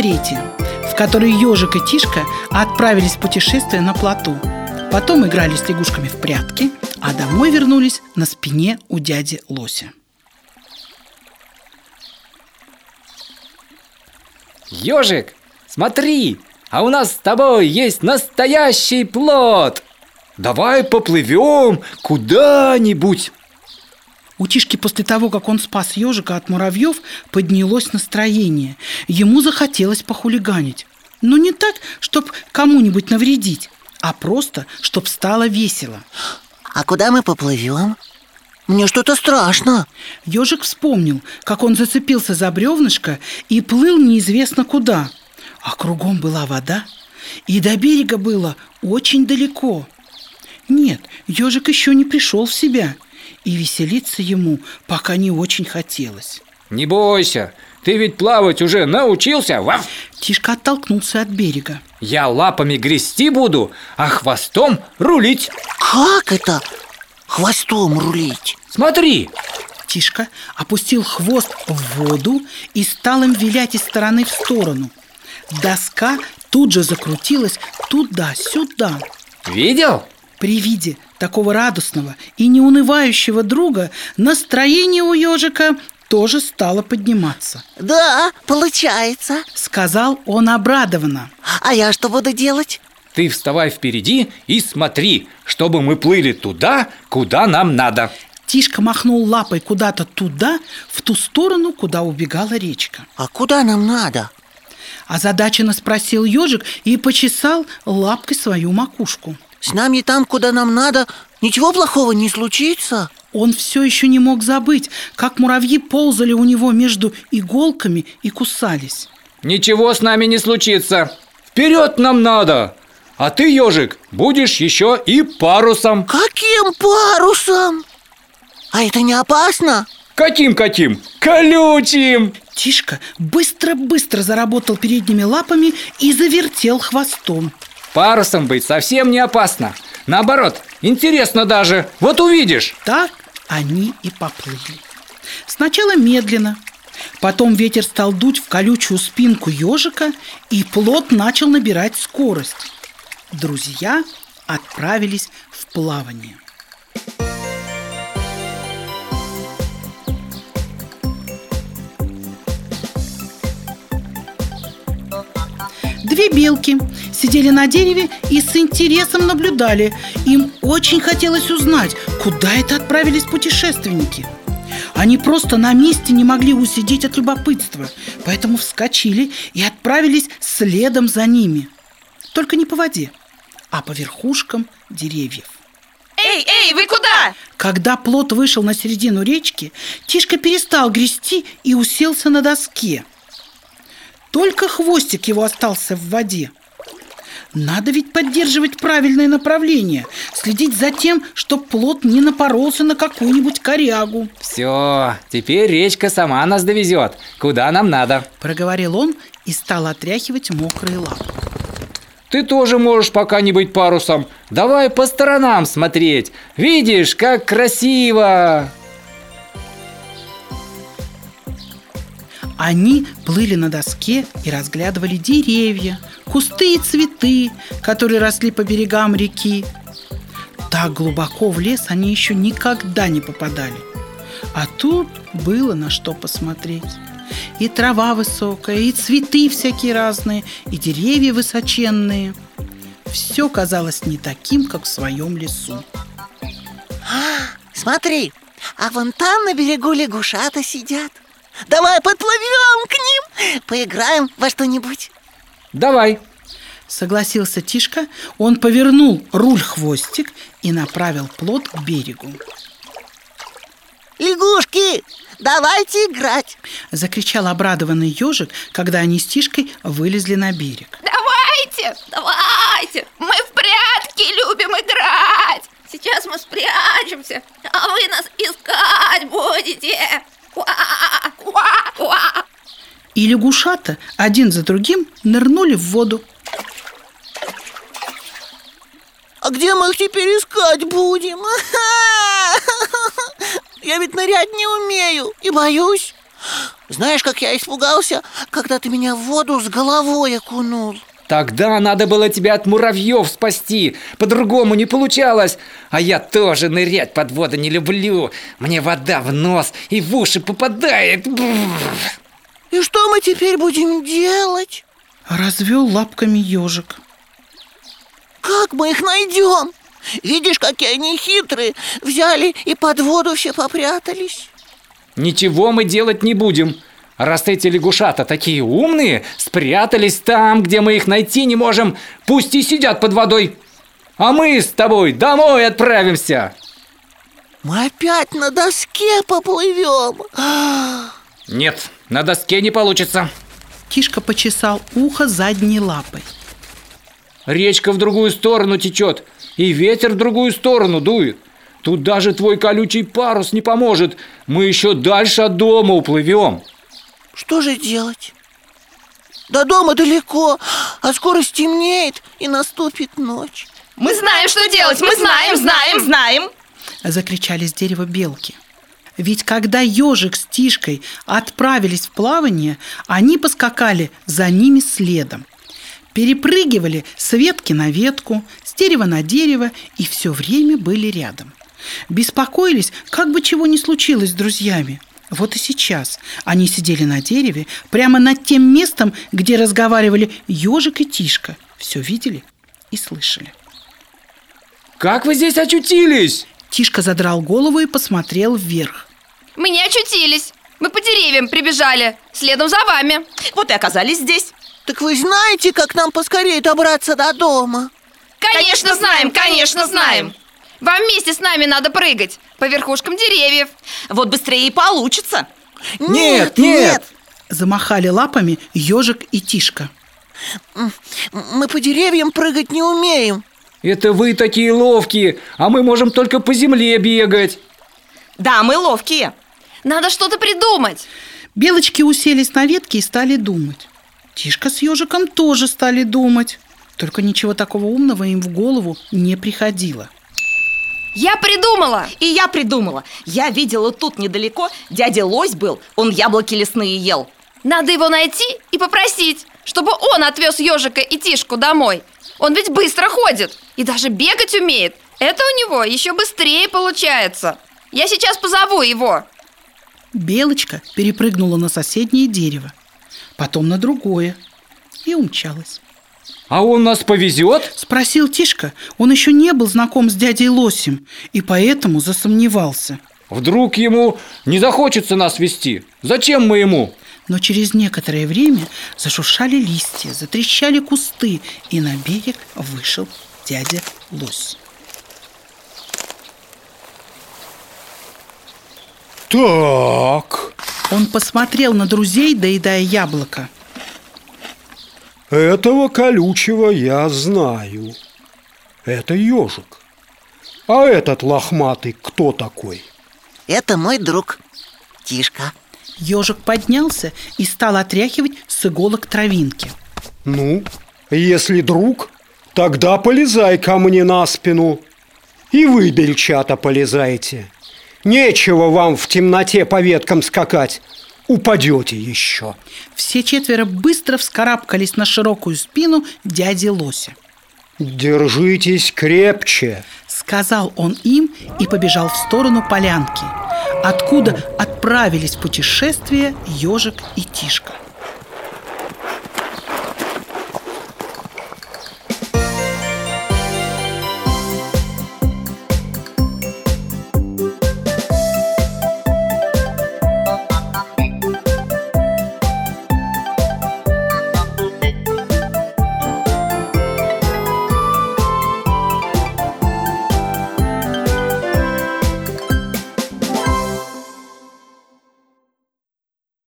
Третья, в которой ежик и Тишка отправились в путешествие на плоту. Потом играли с лягушками в прятки, а домой вернулись на спине у дяди Лося. Ежик, смотри, а у нас с тобой есть настоящий плод. Давай поплывем куда-нибудь. У Тишки после того, как он спас ежика от муравьев, поднялось настроение. Ему захотелось похулиганить. Но не так, чтобы кому-нибудь навредить, а просто, чтобы стало весело. А куда мы поплывем? Мне что-то страшно. Ежик вспомнил, как он зацепился за бревнышко и плыл неизвестно куда. А кругом была вода, и до берега было очень далеко. Нет, ежик еще не пришел в себя, и веселиться ему пока не очень хотелось. Не бойся, ты ведь плавать уже научился? Ваф! Тишка оттолкнулся от берега. Я лапами грести буду, а хвостом рулить. Как это? Хвостом рулить? Смотри, Тишка опустил хвост в воду и стал им вилять из стороны в сторону. Доска тут же закрутилась туда-сюда. видел? При виде такого радостного и неунывающего друга настроение у ежика тоже стало подниматься. Да, получается. Сказал он обрадованно. А я что буду делать? Ты вставай впереди и смотри, чтобы мы плыли туда, куда нам надо. Тишка махнул лапой куда-то туда, в ту сторону, куда убегала речка. А куда нам надо? Озадаченно спросил ежик и почесал лапкой свою макушку. С нами там, куда нам надо, ничего плохого не случится? Он все еще не мог забыть, как муравьи ползали у него между иголками и кусались. Ничего с нами не случится. Вперед нам надо. А ты, ежик, будешь еще и парусом. Каким парусом? А это не опасно? Каким-каким? Колючим! Тишка быстро-быстро заработал передними лапами и завертел хвостом. Парусом быть совсем не опасно. Наоборот, интересно даже. Вот увидишь. Так они и поплыли. Сначала медленно, потом ветер стал дуть в колючую спинку ежика, и плот начал набирать скорость. Друзья отправились в плавание. Две белки сидели на дереве и с интересом наблюдали. Им очень хотелось узнать, куда это отправились путешественники. Они просто на месте не могли усидеть от любопытства, поэтому вскочили и отправились следом за ними. Только не по воде, а по верхушкам деревьев. Эй, эй, вы куда? Когда плот вышел на середину речки, Тишка перестал грести и уселся на доске. Только хвостик его остался в воде. Надо ведь поддерживать правильное направление, следить за тем, чтобы плот не напоролся на какую-нибудь корягу. Все, теперь речка сама нас довезет, куда нам надо. Проговорил он и стал отряхивать мокрые лапы. Ты тоже можешь пока не быть парусом. Давай по сторонам смотреть. Видишь, как красиво. Они плыли на доске и разглядывали деревья, кусты и цветы, которые росли по берегам реки. Так глубоко в лес они еще никогда не попадали. А тут было на что посмотреть. И трава высокая, и цветы всякие разные, и деревья высоченные. Все казалось не таким, как в своем лесу. Смотри, а вон там на берегу лягушата сидят. Давай подплывем к ним, поиграем во что-нибудь. Давай. Согласился Тишка, он повернул руль-хвостик и направил плот к берегу. Лягушки, давайте играть. Закричал обрадованный ежик, когда они с Тишкой вылезли на берег. Давайте, давайте, мы в прятки любим играть. Сейчас мы спрячемся, а вы нас искать будете. Уа. И лягушата один за другим нырнули в воду. А где мы их теперь искать будем? Я ведь нырять не умею и боюсь. Знаешь, как я испугался, когда ты меня в воду с головой окунул? Тогда надо было тебя от муравьев спасти По-другому не получалось А я тоже нырять под воду не люблю Мне вода в нос и в уши попадает что мы теперь будем делать? Развел лапками ежик. Как мы их найдем? Видишь, какие они хитрые Взяли и под воду все попрятались Ничего мы делать не будем Раз эти лягушата такие умные, спрятались там, где мы их найти не можем, пусть и сидят под водой. А мы с тобой домой отправимся. Мы опять на доске поплывем. Нет, на доске не получится. Тишка почесал ухо задней лапой. Речка в другую сторону течет, и ветер в другую сторону дует. Тут даже твой колючий парус не поможет. Мы еще дальше от дома уплывем. Что же делать? До дома далеко, а скоро стемнеет и наступит ночь. Мы знаем, что делать! Мы знаем, знаем, знаем! Закричали с дерева белки. Ведь когда ежик с Тишкой отправились в плавание, они поскакали за ними следом. Перепрыгивали с ветки на ветку, с дерева на дерево и все время были рядом. Беспокоились, как бы чего ни случилось с друзьями – вот и сейчас они сидели на дереве, прямо над тем местом, где разговаривали ежик и Тишка. Все видели и слышали. Как вы здесь очутились? Тишка задрал голову и посмотрел вверх. Мы не очутились. Мы по деревьям прибежали, следом за вами. Вот и оказались здесь. Так вы знаете, как нам поскорее добраться до дома? Конечно, знаем, конечно, знаем. Вам вместе с нами надо прыгать по верхушкам деревьев. Вот быстрее и получится. Нет, нет. Замахали лапами ежик и Тишка. Мы по деревьям прыгать не умеем. Это вы такие ловкие, а мы можем только по земле бегать. Да, мы ловкие. Надо что-то придумать. Белочки уселись на ветке и стали думать. Тишка с ежиком тоже стали думать. Только ничего такого умного им в голову не приходило. Я придумала! И я придумала. Я видела тут недалеко, дядя Лось был, он яблоки лесные ел. Надо его найти и попросить, чтобы он отвез ежика и Тишку домой. Он ведь быстро ходит и даже бегать умеет. Это у него еще быстрее получается. Я сейчас позову его. Белочка перепрыгнула на соседнее дерево, потом на другое и умчалась. А он нас повезет? Спросил Тишка. Он еще не был знаком с дядей Лосем и поэтому засомневался. Вдруг ему не захочется нас вести? Зачем мы ему? Но через некоторое время зашуршали листья, затрещали кусты, и на берег вышел дядя Лось. Так, Он посмотрел на друзей, доедая яблоко. этого колючего я знаю. Это ежик. А этот лохматый кто такой? Это мой друг, Тишка. Ежик поднялся и стал отряхивать с иголок травинки. Ну, если друг, тогда полезай ко мне на спину. И вы, бельчата, полезайте. Нечего вам в темноте по веткам скакать. Упадете еще. Все четверо быстро вскарабкались на широкую спину дяди Лося. Держитесь крепче. Сказал он им и побежал в сторону полянки, откуда отправились в путешествие ежик и Тишка.